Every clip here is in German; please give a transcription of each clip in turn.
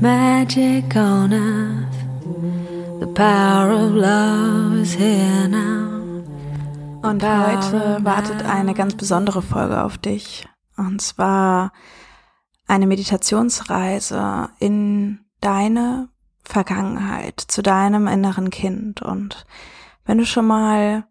magic on earth. The power of love is here now. Und heute wartet eine ganz besondere Folge auf dich. Und zwar eine Meditationsreise in deine Vergangenheit, zu deinem inneren Kind. Und wenn du schon mal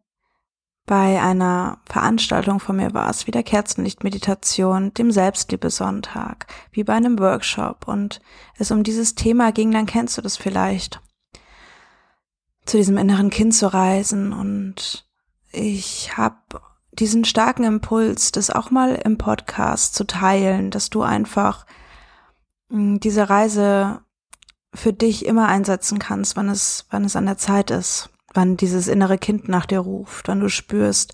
bei einer Veranstaltung von mir warst, wie der Kerzenlichtmeditation, dem Selbstliebesonntag, wie bei einem Workshop. Und es um dieses Thema ging, dann kennst du das vielleicht. Zu diesem inneren Kind zu reisen. Und ich habe diesen starken Impuls, das auch mal im Podcast zu teilen, dass du einfach hm, diese Reise für dich immer einsetzen kannst, wann es, wann es an der Zeit ist wann dieses innere Kind nach dir ruft, wann du spürst,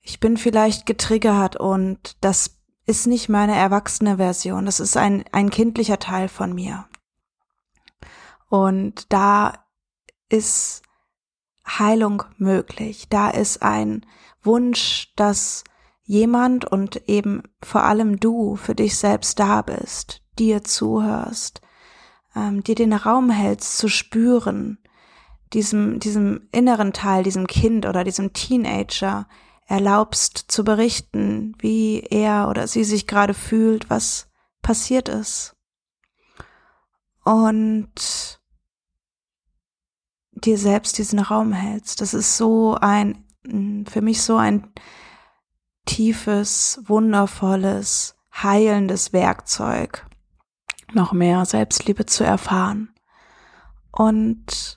ich bin vielleicht getriggert und das ist nicht meine erwachsene Version, das ist ein, ein kindlicher Teil von mir. Und da ist Heilung möglich, da ist ein Wunsch, dass jemand und eben vor allem du für dich selbst da bist, dir zuhörst, ähm, dir den Raum hältst zu spüren, diesem, diesem inneren Teil, diesem Kind oder diesem Teenager erlaubst zu berichten, wie er oder sie sich gerade fühlt, was passiert ist. Und dir selbst diesen Raum hältst. Das ist so ein, für mich so ein tiefes, wundervolles, heilendes Werkzeug, noch mehr Selbstliebe zu erfahren. Und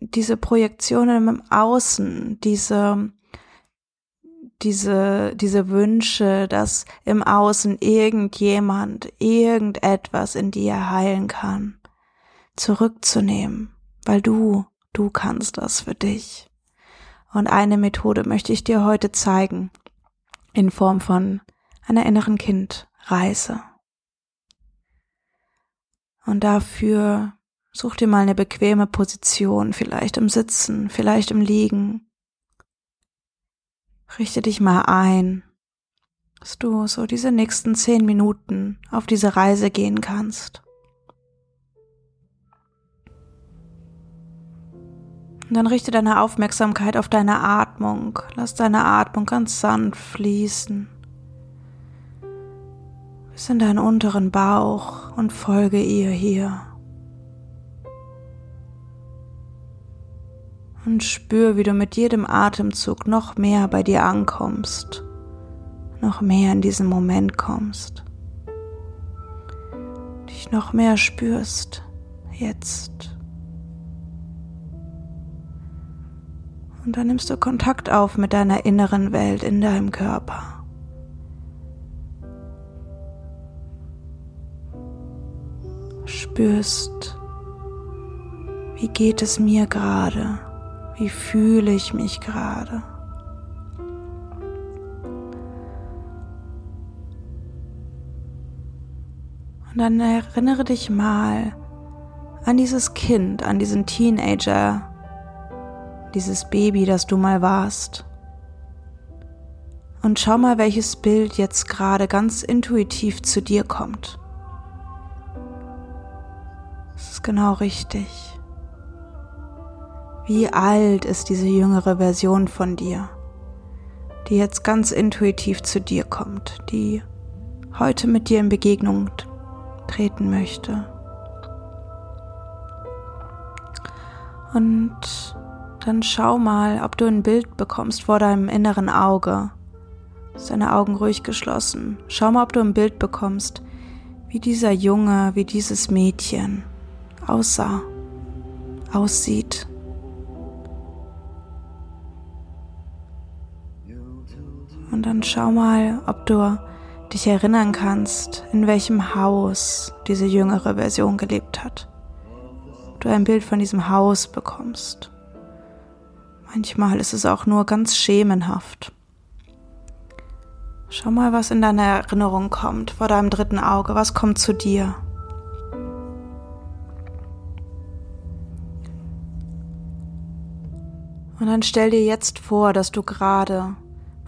diese Projektionen im Außen, diese, diese, diese Wünsche, dass im Außen irgendjemand irgendetwas in dir heilen kann, zurückzunehmen, weil du, du kannst das für dich. Und eine Methode möchte ich dir heute zeigen, in Form von einer inneren Kindreise. Und dafür Such dir mal eine bequeme Position, vielleicht im Sitzen, vielleicht im Liegen. Richte dich mal ein, dass du so diese nächsten zehn Minuten auf diese Reise gehen kannst. Und dann richte deine Aufmerksamkeit auf deine Atmung. Lass deine Atmung ganz sanft fließen. Bis in deinen unteren Bauch und folge ihr hier. Und spür, wie du mit jedem Atemzug noch mehr bei dir ankommst, noch mehr in diesen Moment kommst, dich noch mehr spürst jetzt. Und dann nimmst du Kontakt auf mit deiner inneren Welt in deinem Körper. Spürst, wie geht es mir gerade? Wie fühle ich mich gerade? Und dann erinnere dich mal an dieses Kind, an diesen Teenager, dieses Baby, das du mal warst. Und schau mal, welches Bild jetzt gerade ganz intuitiv zu dir kommt. Das ist genau richtig. Wie alt ist diese jüngere Version von dir, die jetzt ganz intuitiv zu dir kommt, die heute mit dir in Begegnung treten möchte? Und dann schau mal, ob du ein Bild bekommst vor deinem inneren Auge. Deine Augen ruhig geschlossen. Schau mal, ob du ein Bild bekommst, wie dieser Junge, wie dieses Mädchen aussah, aussieht. Und dann schau mal, ob du dich erinnern kannst, in welchem Haus diese jüngere Version gelebt hat. du ein Bild von diesem Haus bekommst. Manchmal ist es auch nur ganz schemenhaft. Schau mal, was in deiner Erinnerung kommt, vor deinem dritten Auge. Was kommt zu dir? Und dann stell dir jetzt vor, dass du gerade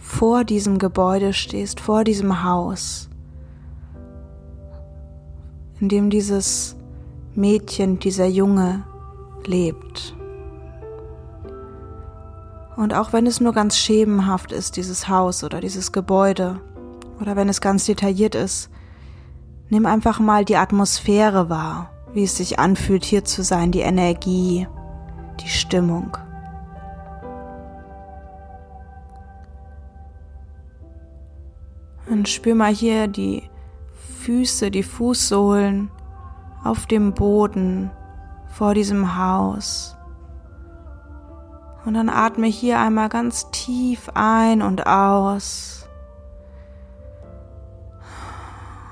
vor diesem Gebäude stehst, vor diesem Haus, in dem dieses Mädchen, dieser Junge lebt. Und auch wenn es nur ganz schemenhaft ist, dieses Haus oder dieses Gebäude, oder wenn es ganz detailliert ist, nimm einfach mal die Atmosphäre wahr, wie es sich anfühlt, hier zu sein, die Energie, die Stimmung. Und spür mal hier die Füße, die Fußsohlen auf dem Boden vor diesem Haus. Und dann atme hier einmal ganz tief ein und aus.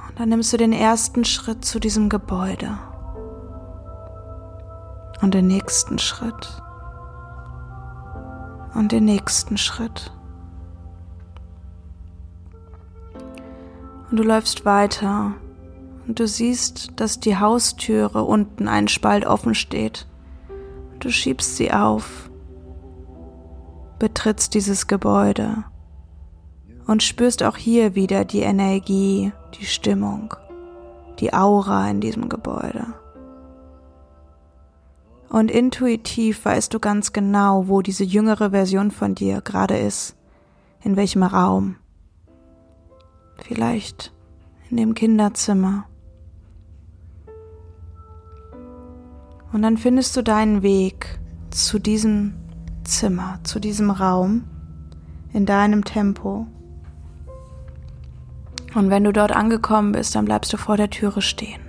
Und dann nimmst du den ersten Schritt zu diesem Gebäude. Und den nächsten Schritt. Und den nächsten Schritt. Und du läufst weiter und du siehst, dass die Haustüre unten einen Spalt offen steht. Du schiebst sie auf betrittst dieses Gebäude und spürst auch hier wieder die Energie, die Stimmung, die Aura in diesem Gebäude. Und intuitiv weißt du ganz genau, wo diese jüngere Version von dir gerade ist, in welchem Raum. Vielleicht in dem Kinderzimmer. Und dann findest du deinen Weg zu diesem Zimmer, zu diesem Raum, in deinem Tempo. Und wenn du dort angekommen bist, dann bleibst du vor der Türe stehen.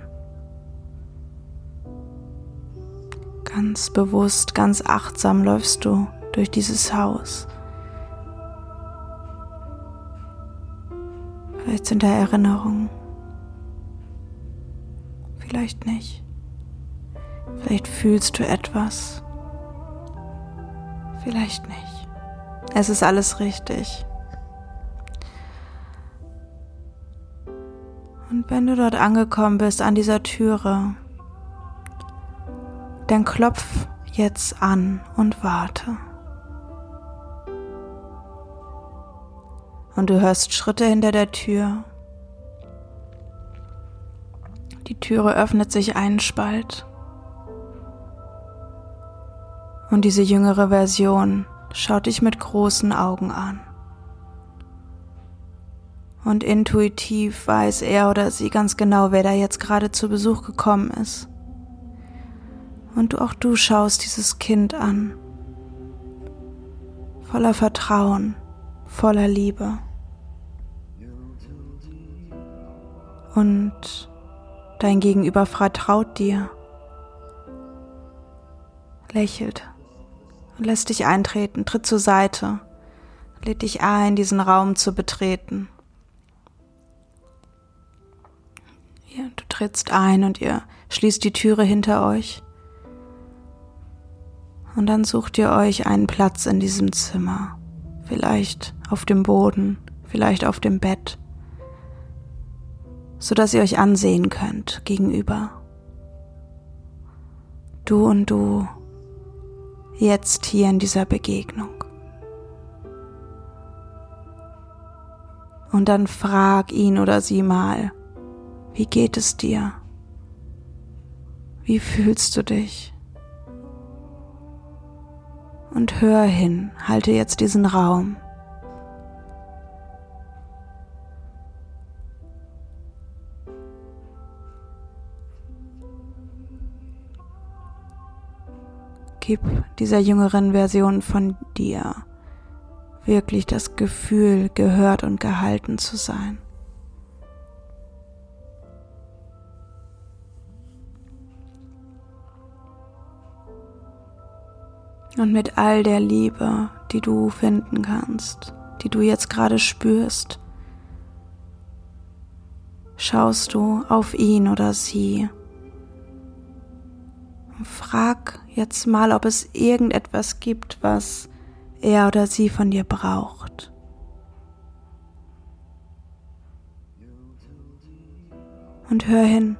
Ganz bewusst, ganz achtsam läufst du durch dieses Haus. Vielleicht sind da Erinnerungen. Vielleicht nicht. Vielleicht fühlst du etwas. Vielleicht nicht. Es ist alles richtig. Und wenn du dort angekommen bist an dieser Türe, dann klopf jetzt an und warte. Und du hörst Schritte hinter der Tür. Die Türe öffnet sich einen Spalt. Und diese jüngere Version schaut dich mit großen Augen an. Und intuitiv weiß er oder sie ganz genau, wer da jetzt gerade zu Besuch gekommen ist. Und auch du schaust dieses Kind an. Voller Vertrauen, voller Liebe. Und dein Gegenüber vertraut dir, lächelt und lässt dich eintreten, tritt zur Seite, lädt dich ein, diesen Raum zu betreten. Ja, du trittst ein und ihr schließt die Türe hinter euch. Und dann sucht ihr euch einen Platz in diesem Zimmer. Vielleicht auf dem Boden, vielleicht auf dem Bett, so dass ihr euch ansehen könnt gegenüber. Du und du jetzt hier in dieser Begegnung. Und dann frag ihn oder sie mal, wie geht es dir? Wie fühlst du dich? Und hör hin, halte jetzt diesen Raum. Gib dieser jüngeren Version von dir wirklich das Gefühl, gehört und gehalten zu sein. Und mit all der Liebe, die du finden kannst, die du jetzt gerade spürst, schaust du auf ihn oder sie Frag jetzt mal, ob es irgendetwas gibt, was er oder sie von dir braucht. Und hör hin.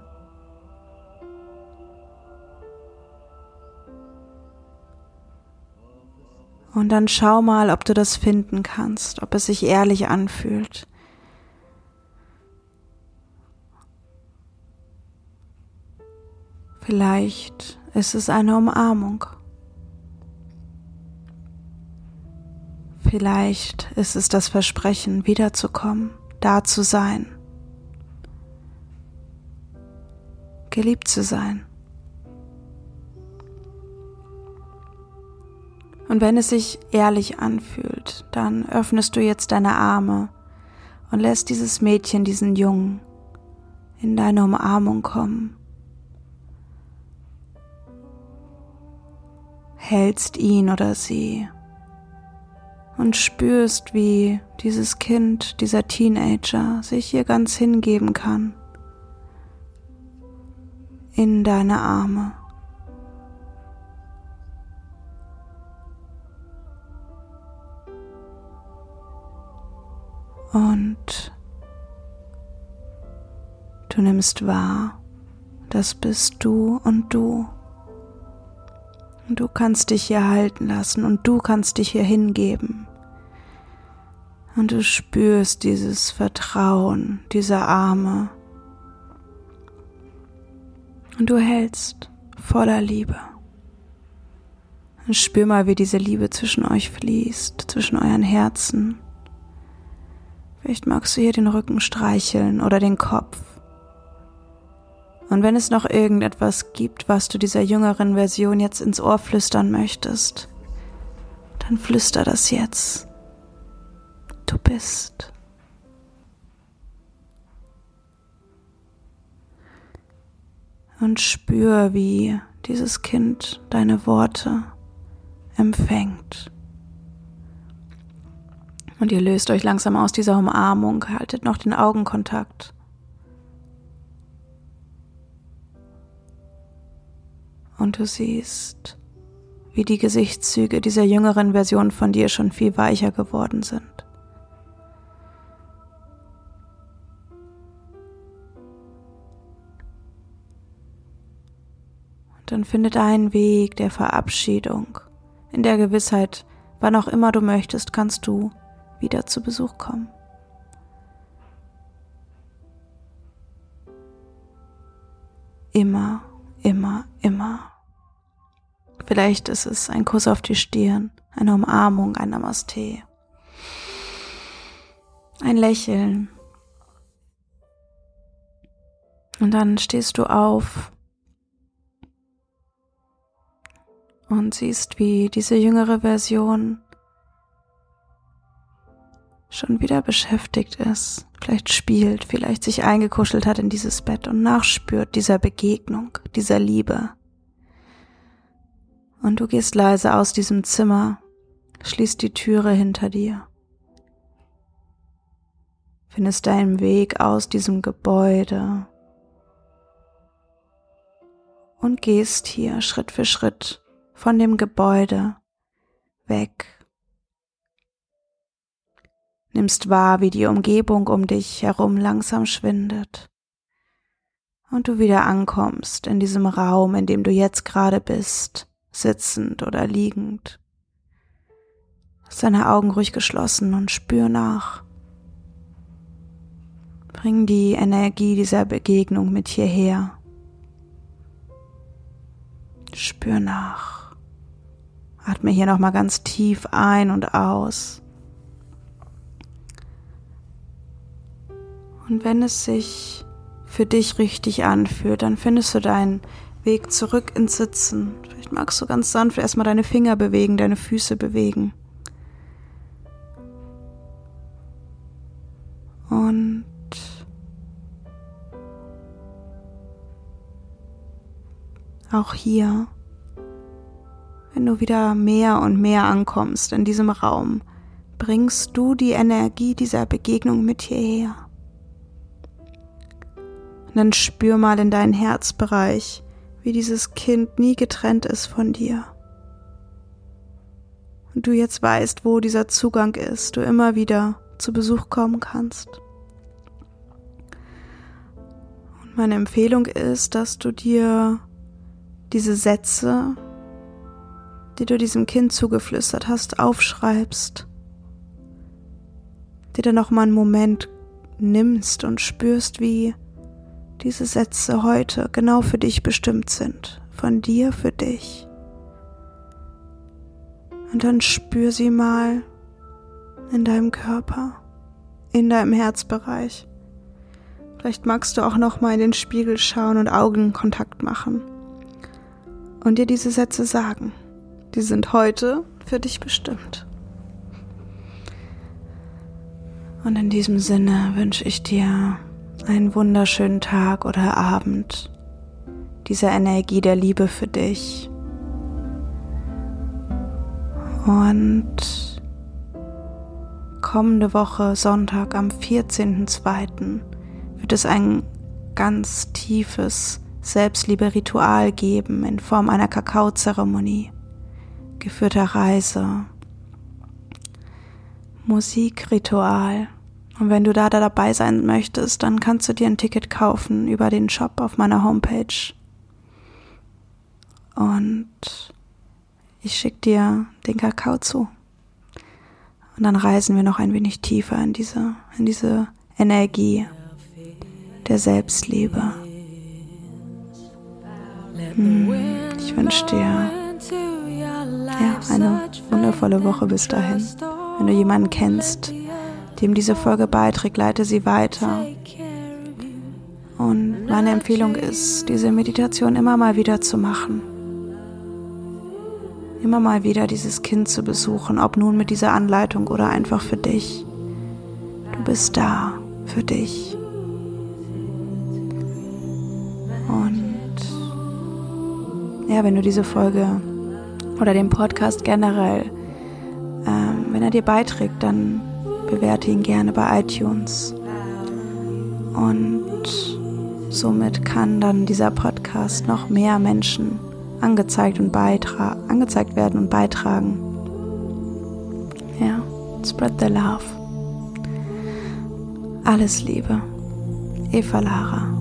Und dann schau mal, ob du das finden kannst, ob es sich ehrlich anfühlt. Vielleicht ist es eine Umarmung. Vielleicht ist es das Versprechen, wiederzukommen, da zu sein, geliebt zu sein. Und wenn es sich ehrlich anfühlt, dann öffnest du jetzt deine Arme und lässt dieses Mädchen, diesen Jungen, in deine Umarmung kommen. Hältst ihn oder sie und spürst, wie dieses Kind, dieser Teenager sich hier ganz hingeben kann in deine Arme. Und du nimmst wahr, das bist du und du. Und du kannst dich hier halten lassen und du kannst dich hier hingeben. Und du spürst dieses Vertrauen dieser Arme. Und du hältst voller Liebe. Und spür mal, wie diese Liebe zwischen euch fließt, zwischen euren Herzen. Vielleicht magst du hier den Rücken streicheln oder den Kopf. Und wenn es noch irgendetwas gibt, was du dieser jüngeren Version jetzt ins Ohr flüstern möchtest, dann flüster das jetzt. Du bist. Und spür, wie dieses Kind deine Worte empfängt. Und ihr löst euch langsam aus dieser Umarmung, haltet noch den Augenkontakt. Und du siehst, wie die Gesichtszüge dieser jüngeren Version von dir schon viel weicher geworden sind. Und dann findet einen Weg der Verabschiedung. In der Gewissheit, wann auch immer du möchtest, kannst du wieder zu Besuch kommen. Immer, immer, immer. Vielleicht ist es ein Kuss auf die Stirn, eine Umarmung, ein Namaste, ein Lächeln. Und dann stehst du auf und siehst, wie diese jüngere Version schon wieder beschäftigt ist, vielleicht spielt, vielleicht sich eingekuschelt hat in dieses Bett und nachspürt dieser Begegnung, dieser Liebe. Und du gehst leise aus diesem Zimmer, schließt die Türe hinter dir, findest deinen Weg aus diesem Gebäude und gehst hier Schritt für Schritt von dem Gebäude weg nimmst wahr, wie die Umgebung um dich herum langsam schwindet und du wieder ankommst in diesem Raum, in dem du jetzt gerade bist, sitzend oder liegend. Lass deine Augen ruhig geschlossen und spür nach. Bring die Energie dieser Begegnung mit hierher. Spür nach. Atme hier nochmal ganz tief ein und aus. Und wenn es sich für dich richtig anfühlt, dann findest du deinen Weg zurück ins Sitzen. Vielleicht magst du ganz sanft erstmal deine Finger bewegen, deine Füße bewegen. Und auch hier, wenn du wieder mehr und mehr ankommst in diesem Raum, bringst du die Energie dieser Begegnung mit hierher. Und dann spür mal in deinen Herzbereich, wie dieses Kind nie getrennt ist von dir. Und du jetzt weißt, wo dieser Zugang ist, du immer wieder zu Besuch kommen kannst. Und meine Empfehlung ist, dass du dir diese Sätze, die du diesem Kind zugeflüstert hast, aufschreibst, dir dann noch mal einen Moment nimmst und spürst, wie diese Sätze heute genau für dich bestimmt sind, von dir für dich. Und dann spür sie mal in deinem Körper, in deinem Herzbereich. Vielleicht magst du auch noch mal in den Spiegel schauen und Augenkontakt machen und dir diese Sätze sagen. Die sind heute für dich bestimmt. Und in diesem Sinne wünsche ich dir einen wunderschönen Tag oder Abend, dieser Energie der Liebe für dich. Und kommende Woche, Sonntag am 14.02., wird es ein ganz tiefes Selbstliebe-Ritual geben in Form einer Kakaozeremonie, geführter Reise, Musikritual. Und wenn du da, da dabei sein möchtest, dann kannst du dir ein Ticket kaufen über den Shop auf meiner Homepage. Und ich schicke dir den Kakao zu. Und dann reisen wir noch ein wenig tiefer in diese, in diese Energie der Selbstliebe. Hm, ich wünsche dir ja, eine wundervolle Woche bis dahin. Wenn du jemanden kennst, dem diese Folge beiträgt, leite sie weiter. Und meine Empfehlung ist, diese Meditation immer mal wieder zu machen immer mal wieder dieses Kind zu besuchen, ob nun mit dieser Anleitung oder einfach für dich. Du bist da für dich. Und ja, wenn du diese Folge oder den Podcast generell, ähm, wenn er dir beiträgt, dann bewerte ihn gerne bei iTunes. Und somit kann dann dieser Podcast noch mehr Menschen angezeigt und angezeigt werden und beitragen. Ja, spread the love. Alles Liebe. Eva Lara.